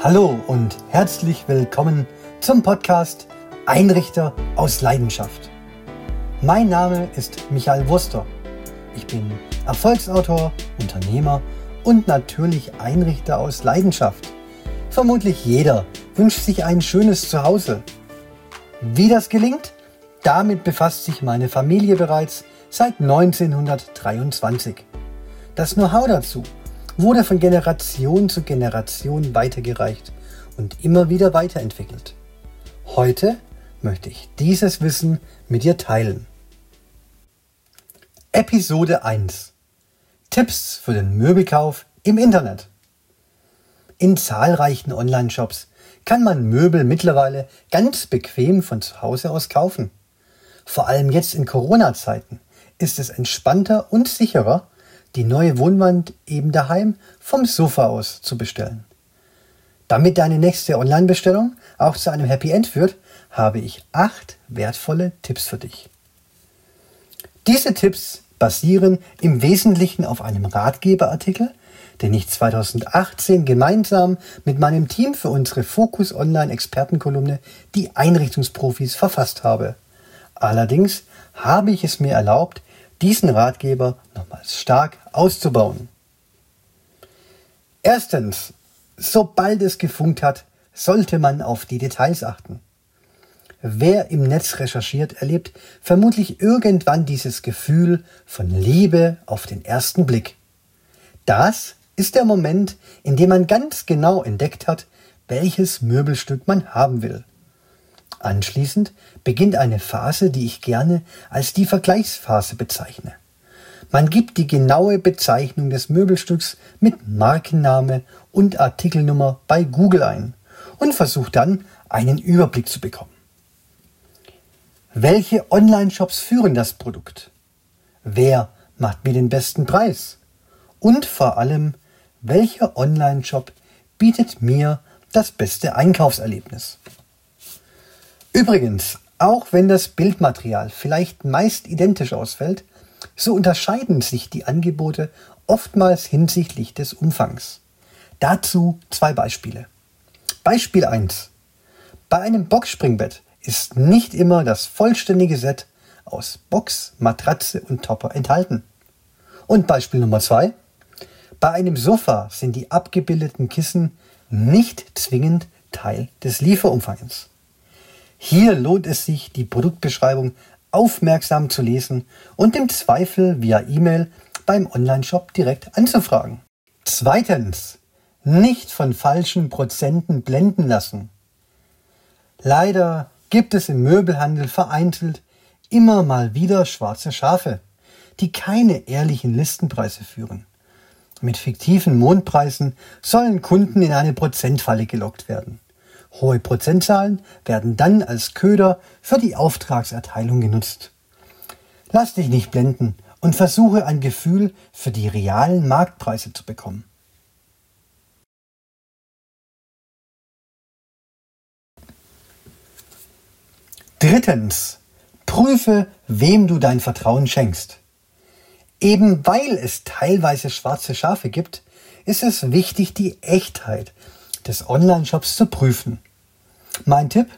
Hallo und herzlich willkommen zum Podcast Einrichter aus Leidenschaft. Mein Name ist Michael Wurster. Ich bin Erfolgsautor, Unternehmer und natürlich Einrichter aus Leidenschaft. Vermutlich jeder wünscht sich ein schönes Zuhause. Wie das gelingt, damit befasst sich meine Familie bereits seit 1923. Das Know-how dazu wurde von Generation zu Generation weitergereicht und immer wieder weiterentwickelt. Heute möchte ich dieses Wissen mit dir teilen. Episode 1 Tipps für den Möbelkauf im Internet. In zahlreichen Online-Shops kann man Möbel mittlerweile ganz bequem von zu Hause aus kaufen. Vor allem jetzt in Corona-Zeiten ist es entspannter und sicherer, die neue Wohnwand eben daheim vom Sofa aus zu bestellen. Damit deine nächste Online-Bestellung auch zu einem Happy End führt, habe ich acht wertvolle Tipps für dich. Diese Tipps basieren im Wesentlichen auf einem Ratgeberartikel, den ich 2018 gemeinsam mit meinem Team für unsere Focus Online Expertenkolumne Die Einrichtungsprofis verfasst habe. Allerdings habe ich es mir erlaubt, diesen Ratgeber nochmals stark auszubauen. Erstens, sobald es gefunkt hat, sollte man auf die Details achten. Wer im Netz recherchiert, erlebt vermutlich irgendwann dieses Gefühl von Liebe auf den ersten Blick. Das ist der Moment, in dem man ganz genau entdeckt hat, welches Möbelstück man haben will. Anschließend beginnt eine Phase, die ich gerne als die Vergleichsphase bezeichne. Man gibt die genaue Bezeichnung des Möbelstücks mit Markenname und Artikelnummer bei Google ein und versucht dann einen Überblick zu bekommen. Welche Online-Shops führen das Produkt? Wer macht mir den besten Preis? Und vor allem, welcher Online-Shop bietet mir das beste Einkaufserlebnis? Übrigens, auch wenn das Bildmaterial vielleicht meist identisch ausfällt, so unterscheiden sich die Angebote oftmals hinsichtlich des Umfangs. Dazu zwei Beispiele. Beispiel 1. Bei einem Boxspringbett ist nicht immer das vollständige Set aus Box, Matratze und Topper enthalten. Und Beispiel Nummer 2. Bei einem Sofa sind die abgebildeten Kissen nicht zwingend Teil des Lieferumfangs. Hier lohnt es sich, die Produktbeschreibung aufmerksam zu lesen und im Zweifel via E-Mail beim Onlineshop direkt anzufragen. Zweitens, nicht von falschen Prozenten blenden lassen. Leider gibt es im Möbelhandel vereinzelt immer mal wieder schwarze Schafe, die keine ehrlichen Listenpreise führen. Mit fiktiven Mondpreisen sollen Kunden in eine Prozentfalle gelockt werden. Hohe Prozentzahlen werden dann als Köder für die Auftragserteilung genutzt. Lass dich nicht blenden und versuche ein Gefühl für die realen Marktpreise zu bekommen. Drittens, prüfe, wem du dein Vertrauen schenkst. Eben weil es teilweise schwarze Schafe gibt, ist es wichtig, die Echtheit des Online-Shops zu prüfen. Mein Tipp?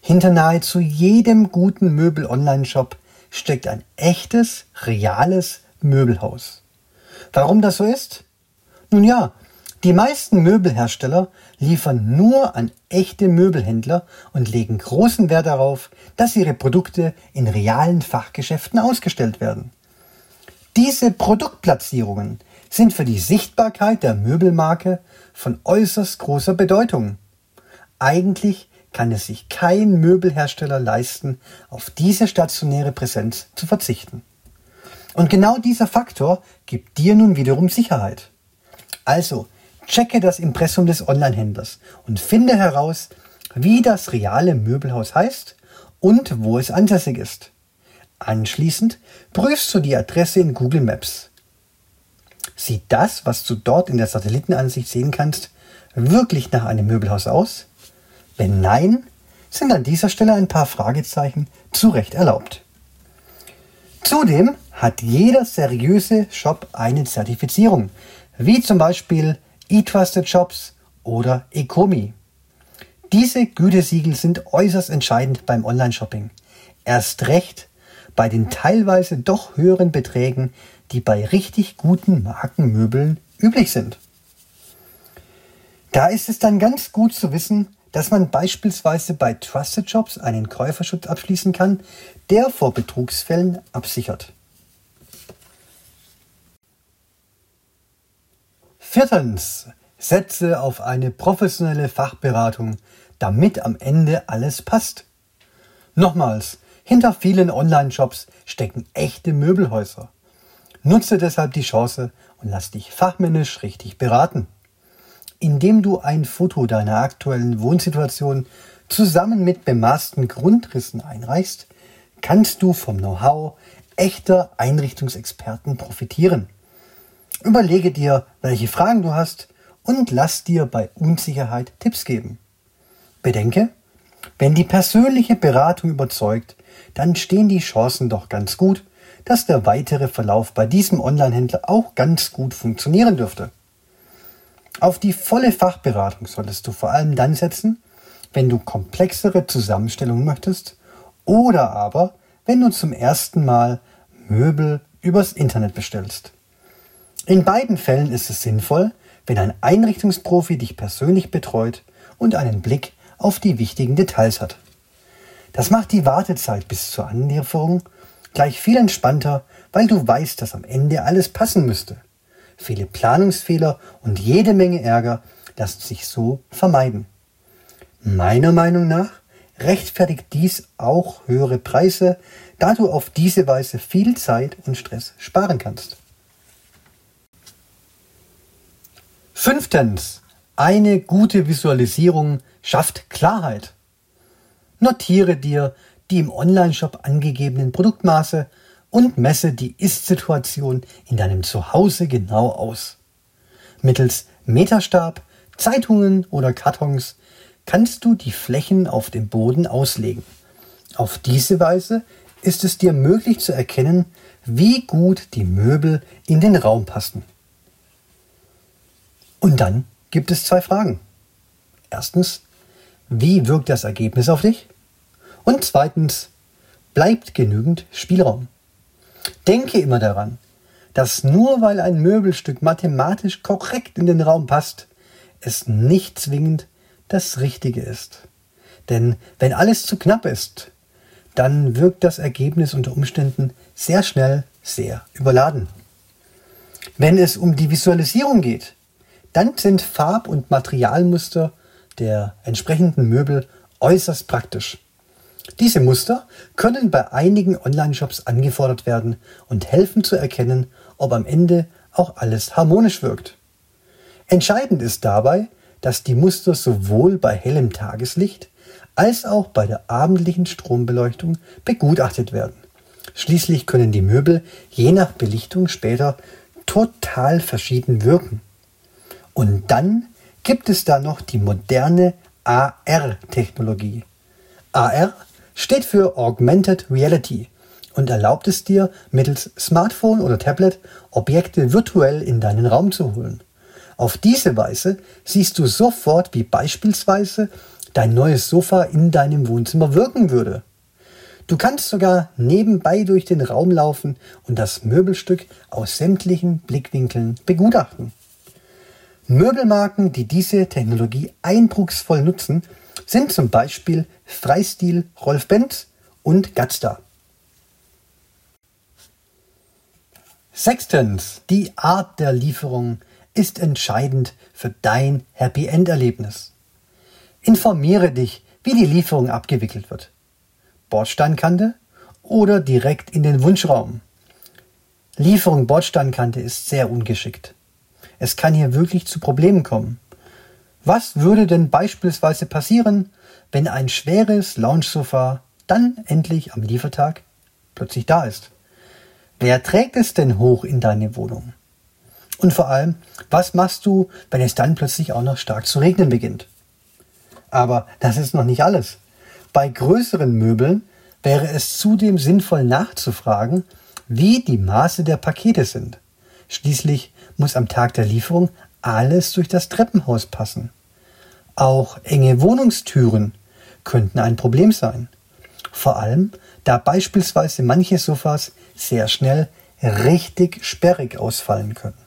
Hinter nahezu jedem guten Möbel-Online-Shop steckt ein echtes, reales Möbelhaus. Warum das so ist? Nun ja, die meisten Möbelhersteller liefern nur an echte Möbelhändler und legen großen Wert darauf, dass ihre Produkte in realen Fachgeschäften ausgestellt werden. Diese Produktplatzierungen sind für die Sichtbarkeit der Möbelmarke von äußerst großer Bedeutung. Eigentlich kann es sich kein Möbelhersteller leisten, auf diese stationäre Präsenz zu verzichten. Und genau dieser Faktor gibt dir nun wiederum Sicherheit. Also, checke das Impressum des Onlinehändlers und finde heraus, wie das reale Möbelhaus heißt und wo es ansässig ist. Anschließend prüfst du die Adresse in Google Maps. Sieht das, was du dort in der Satellitenansicht sehen kannst, wirklich nach einem Möbelhaus aus? Wenn nein, sind an dieser Stelle ein paar Fragezeichen zu Recht erlaubt. Zudem hat jeder seriöse Shop eine Zertifizierung, wie zum Beispiel eTrusted Shops oder Ecomi. Diese Gütesiegel sind äußerst entscheidend beim Online-Shopping. Erst recht bei den teilweise doch höheren Beträgen, die bei richtig guten Markenmöbeln üblich sind. Da ist es dann ganz gut zu wissen, dass man beispielsweise bei Trusted Shops einen Käuferschutz abschließen kann, der vor Betrugsfällen absichert. Viertens. Setze auf eine professionelle Fachberatung, damit am Ende alles passt. Nochmals, hinter vielen Online-Shops stecken echte Möbelhäuser. Nutze deshalb die Chance und lass dich fachmännisch richtig beraten. Indem du ein Foto deiner aktuellen Wohnsituation zusammen mit bemaßten Grundrissen einreichst, kannst du vom Know-how echter Einrichtungsexperten profitieren. Überlege dir, welche Fragen du hast und lass dir bei Unsicherheit Tipps geben. Bedenke, wenn die persönliche Beratung überzeugt, dann stehen die Chancen doch ganz gut, dass der weitere Verlauf bei diesem Online-Händler auch ganz gut funktionieren dürfte. Auf die volle Fachberatung solltest du vor allem dann setzen, wenn du komplexere Zusammenstellungen möchtest oder aber wenn du zum ersten Mal Möbel übers Internet bestellst. In beiden Fällen ist es sinnvoll, wenn ein Einrichtungsprofi dich persönlich betreut und einen Blick auf die wichtigen Details hat. Das macht die Wartezeit bis zur Anlieferung gleich viel entspannter, weil du weißt, dass am Ende alles passen müsste. Viele Planungsfehler und jede Menge Ärger lassen sich so vermeiden. Meiner Meinung nach rechtfertigt dies auch höhere Preise, da du auf diese Weise viel Zeit und Stress sparen kannst. Fünftens. Eine gute Visualisierung schafft Klarheit. Notiere dir die im Onlineshop angegebenen Produktmaße und messe die Ist-Situation in deinem Zuhause genau aus. Mittels Meterstab, Zeitungen oder Kartons kannst du die Flächen auf dem Boden auslegen. Auf diese Weise ist es dir möglich zu erkennen, wie gut die Möbel in den Raum passen. Und dann gibt es zwei Fragen. Erstens, wie wirkt das Ergebnis auf dich? Und zweitens, bleibt genügend Spielraum. Denke immer daran, dass nur weil ein Möbelstück mathematisch korrekt in den Raum passt, es nicht zwingend das Richtige ist. Denn wenn alles zu knapp ist, dann wirkt das Ergebnis unter Umständen sehr schnell sehr überladen. Wenn es um die Visualisierung geht, dann sind Farb- und Materialmuster der entsprechenden Möbel äußerst praktisch. Diese Muster können bei einigen Online-Shops angefordert werden und helfen zu erkennen, ob am Ende auch alles harmonisch wirkt. Entscheidend ist dabei, dass die Muster sowohl bei hellem Tageslicht als auch bei der abendlichen Strombeleuchtung begutachtet werden. Schließlich können die Möbel je nach Belichtung später total verschieden wirken. Und dann gibt es da noch die moderne AR-Technologie. AR steht für Augmented Reality und erlaubt es dir, mittels Smartphone oder Tablet Objekte virtuell in deinen Raum zu holen. Auf diese Weise siehst du sofort, wie beispielsweise dein neues Sofa in deinem Wohnzimmer wirken würde. Du kannst sogar nebenbei durch den Raum laufen und das Möbelstück aus sämtlichen Blickwinkeln begutachten. Möbelmarken, die diese Technologie eindrucksvoll nutzen, sind zum Beispiel Freistil Rolf Benz und Gatstar. Sechstens, die Art der Lieferung ist entscheidend für dein Happy End Erlebnis. Informiere dich, wie die Lieferung abgewickelt wird. Bordsteinkante oder direkt in den Wunschraum. Lieferung Bordsteinkante ist sehr ungeschickt. Es kann hier wirklich zu Problemen kommen. Was würde denn beispielsweise passieren, wenn ein schweres Lounge-Sofa dann endlich am Liefertag plötzlich da ist? Wer trägt es denn hoch in deine Wohnung? Und vor allem, was machst du, wenn es dann plötzlich auch noch stark zu regnen beginnt? Aber das ist noch nicht alles. Bei größeren Möbeln wäre es zudem sinnvoll nachzufragen, wie die Maße der Pakete sind. Schließlich muss am Tag der Lieferung alles durch das Treppenhaus passen. Auch enge Wohnungstüren könnten ein Problem sein. Vor allem, da beispielsweise manche Sofas sehr schnell richtig sperrig ausfallen können.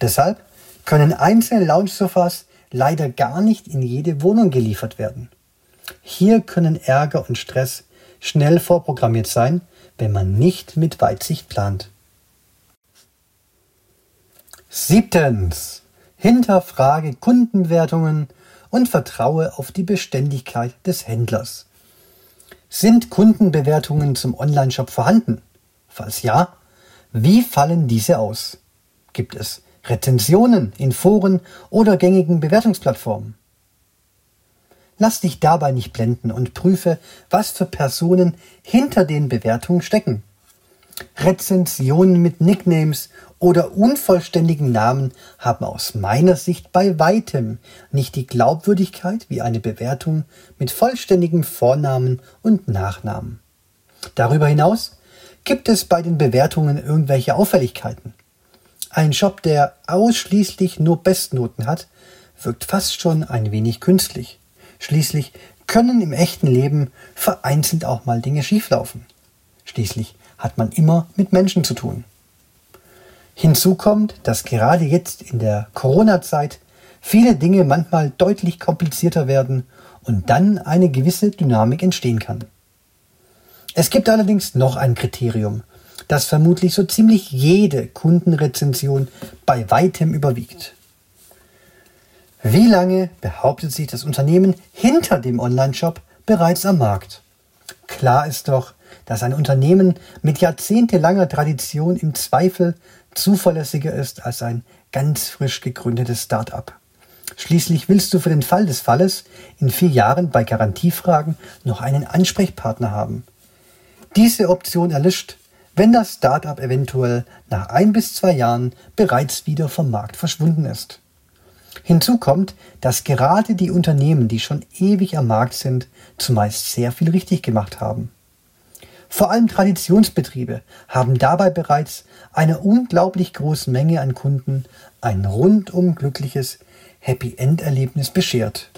Deshalb können einzelne Lounge-Sofas leider gar nicht in jede Wohnung geliefert werden. Hier können Ärger und Stress schnell vorprogrammiert sein, wenn man nicht mit Weitsicht plant. Siebtens. Hinterfrage Kundenbewertungen und vertraue auf die Beständigkeit des Händlers. Sind Kundenbewertungen zum Onlineshop vorhanden? Falls ja, wie fallen diese aus? Gibt es Rezensionen in Foren oder gängigen Bewertungsplattformen? Lass dich dabei nicht blenden und prüfe, was für Personen hinter den Bewertungen stecken. Rezensionen mit Nicknames oder unvollständigen Namen haben aus meiner Sicht bei weitem nicht die Glaubwürdigkeit wie eine Bewertung mit vollständigen Vornamen und Nachnamen. Darüber hinaus gibt es bei den Bewertungen irgendwelche Auffälligkeiten. Ein Shop, der ausschließlich nur Bestnoten hat, wirkt fast schon ein wenig künstlich. Schließlich können im echten Leben vereinzelt auch mal Dinge schieflaufen. Schließlich hat man immer mit Menschen zu tun. Hinzu kommt, dass gerade jetzt in der Corona-Zeit viele Dinge manchmal deutlich komplizierter werden und dann eine gewisse Dynamik entstehen kann. Es gibt allerdings noch ein Kriterium, das vermutlich so ziemlich jede Kundenrezension bei weitem überwiegt. Wie lange behauptet sich das Unternehmen hinter dem Onlineshop bereits am Markt? Klar ist doch, dass ein Unternehmen mit jahrzehntelanger Tradition im Zweifel zuverlässiger ist als ein ganz frisch gegründetes Start-up. Schließlich willst du für den Fall des Falles in vier Jahren bei Garantiefragen noch einen Ansprechpartner haben. Diese Option erlischt, wenn das Start-up eventuell nach ein bis zwei Jahren bereits wieder vom Markt verschwunden ist. Hinzu kommt, dass gerade die Unternehmen, die schon ewig am Markt sind, zumeist sehr viel richtig gemacht haben. Vor allem Traditionsbetriebe haben dabei bereits einer unglaublich großen Menge an Kunden ein rundum glückliches Happy End Erlebnis beschert.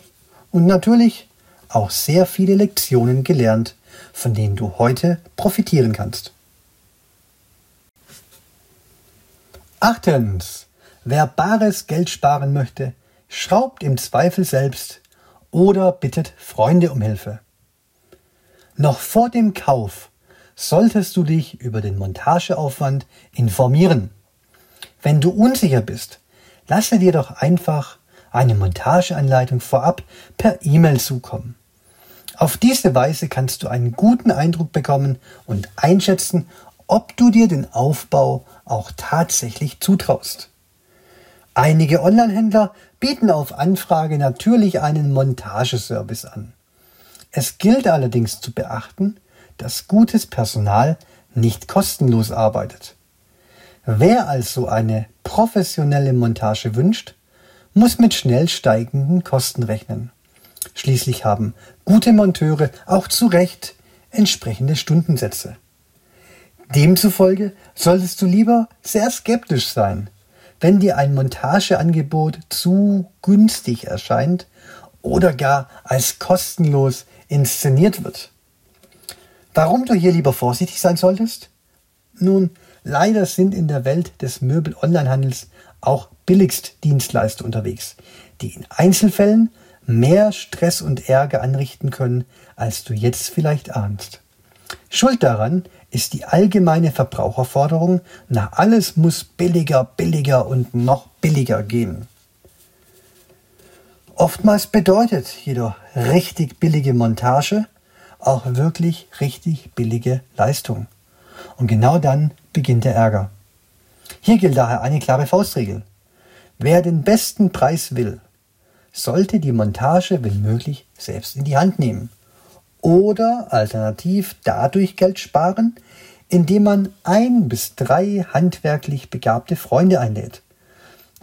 Und natürlich auch sehr viele Lektionen gelernt, von denen du heute profitieren kannst. Achtens. Wer bares Geld sparen möchte, schraubt im Zweifel selbst oder bittet Freunde um Hilfe. Noch vor dem Kauf solltest du dich über den Montageaufwand informieren. Wenn du unsicher bist, lasse dir doch einfach eine Montageanleitung vorab per E-Mail zukommen. Auf diese Weise kannst du einen guten Eindruck bekommen und einschätzen, ob du dir den Aufbau auch tatsächlich zutraust. Einige Onlinehändler bieten auf Anfrage natürlich einen Montageservice an. Es gilt allerdings zu beachten, dass gutes Personal nicht kostenlos arbeitet. Wer also eine professionelle Montage wünscht, muss mit schnell steigenden Kosten rechnen. Schließlich haben gute Monteure auch zu Recht entsprechende Stundensätze. Demzufolge solltest du lieber sehr skeptisch sein, wenn dir ein Montageangebot zu günstig erscheint oder gar als kostenlos inszeniert wird. Warum du hier lieber vorsichtig sein solltest? Nun, leider sind in der Welt des Möbel-Onlinehandels auch Billigstdienstleister unterwegs, die in Einzelfällen mehr Stress und Ärger anrichten können, als du jetzt vielleicht ahnst. Schuld daran ist die allgemeine Verbraucherforderung nach alles muss billiger, billiger und noch billiger gehen. Oftmals bedeutet jedoch richtig billige Montage auch wirklich richtig billige Leistung. Und genau dann beginnt der Ärger. Hier gilt daher eine klare Faustregel. Wer den besten Preis will, sollte die Montage wenn möglich selbst in die Hand nehmen. Oder alternativ dadurch Geld sparen, indem man ein bis drei handwerklich begabte Freunde einlädt.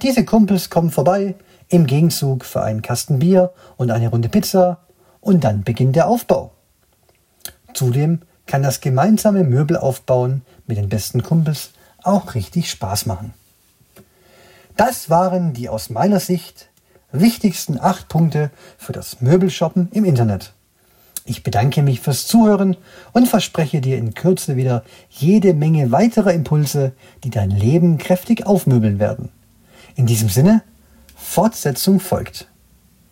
Diese Kumpels kommen vorbei, im Gegenzug für einen Kasten Bier und eine Runde Pizza, und dann beginnt der Aufbau. Zudem kann das gemeinsame Möbelaufbauen mit den besten Kumpels auch richtig Spaß machen. Das waren die aus meiner Sicht wichtigsten acht Punkte für das Möbelshoppen im Internet. Ich bedanke mich fürs Zuhören und verspreche dir in Kürze wieder jede Menge weiterer Impulse, die dein Leben kräftig aufmöbeln werden. In diesem Sinne, Fortsetzung folgt.